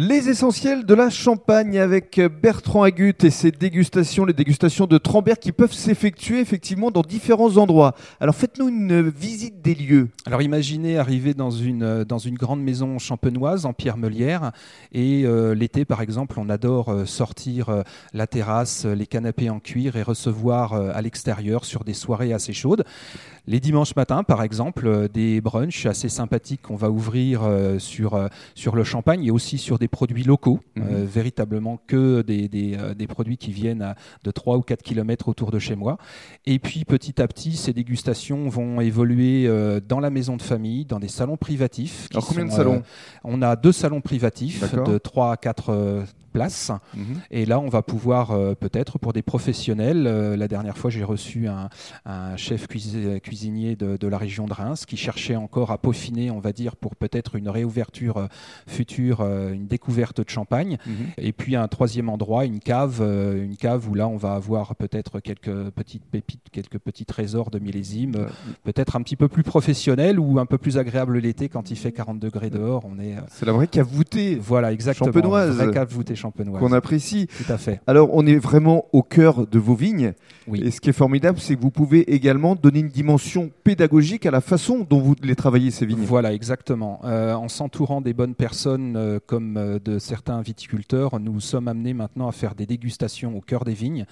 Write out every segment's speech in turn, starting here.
Les essentiels de la Champagne avec Bertrand Agut et ses dégustations, les dégustations de Trambert qui peuvent s'effectuer effectivement dans différents endroits. Alors faites-nous une visite des lieux. Alors imaginez arriver dans une, grande maison champenoise en pierre meulière et euh, l'été par exemple on adore euh, sortir euh, la terrasse, les canapés en cuir et recevoir à l'extérieur sur des soirées assez chaudes. Les dimanches matins par exemple des brunchs assez sympathiques qu'on va ouvrir sur, sur le champagne et aussi sur des produits locaux, mhm. euh, véritablement que des, des, euh, des, produits qui viennent de 3 ou 4 km autour de chez moi. Et puis petit à petit, ces dégustations vont évoluer euh, dans la maison de famille, dans des salons privatifs. Alors combien de salons On a deux salons privatifs de 3 à 4 place. Mhm. Et là, on va pouvoir euh, peut-être pour des professionnels. Euh, la dernière fois, j'ai reçu un, chef cuisinier de, la région de Reims qui cherchait encore à peaufiner, on va dire, pour peut-être une réouverture euh, future, une découverte de champagne. Mhm. Et puis un troisième endroit, une cave, une cave où là, on va avoir peut-être quelques petites pépites, quelques petits trésors de millésime, peut-être un petit peu plus professionnel ou un peu plus agréable l'été quand il fait 40 degrés dehors. On est. C'est la vraie cave voûtée. Voilà, exactement. Champenoise. Vraie cave voûtée qu'on apprécie. Tout à fait. Alors, on est vraiment au cœur de vos vignes. Oui. Et ce qui est formidable, c'est que vous pouvez également donner une dimension pédagogique à la façon dont vous les travaillez, ces vignes. Voilà, exactement. Euh, en s'entourant des bonnes personnes euh, comme euh, de certains viticulteurs, nous sommes amenés maintenant à faire des dégustations au cœur des vignes.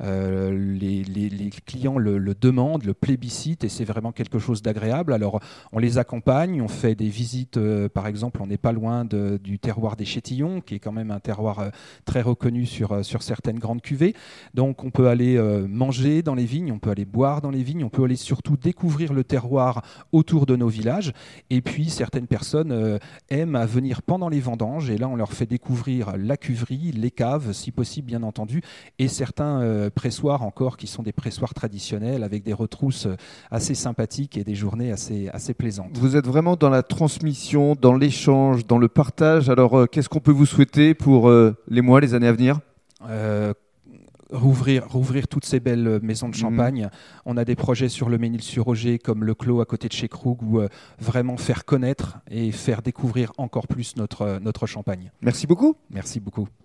Les, les, clients le, le, demandent, le plébiscitent, et c'est vraiment quelque chose d'agréable. Alors, on les accompagne, on fait des visites, par exemple, on n'est pas loin de, du terroir des Chétillons, qui est quand même un terroir euh, très reconnu sur, euh, sur certaines grandes cuvées. Donc on peut aller euh, manger dans les vignes, on peut aller boire dans les vignes, on peut aller surtout découvrir le terroir autour de nos villages. Et puis certaines personnes aiment à venir pendant les vendanges et là on leur fait découvrir la cuverie, les caves, si possible bien entendu, et certains pressoirs encore qui sont des pressoirs traditionnels avec des retrousses assez sympathiques et des journées assez, assez plaisantes. Vous êtes vraiment dans la transmission, dans l'échange, dans le partage. Alors qu'est-ce qu'on peut vous souhaiter pour les mois, les années à venir euh, rouvrir, rouvrir toutes ces belles maisons de mhm. champagne. On a des projets sur le Ménil-sur-Roger comme le Clos à côté de chez Krug où euh, vraiment faire connaître et faire découvrir encore plus notre, notre champagne. Merci beaucoup. Merci beaucoup.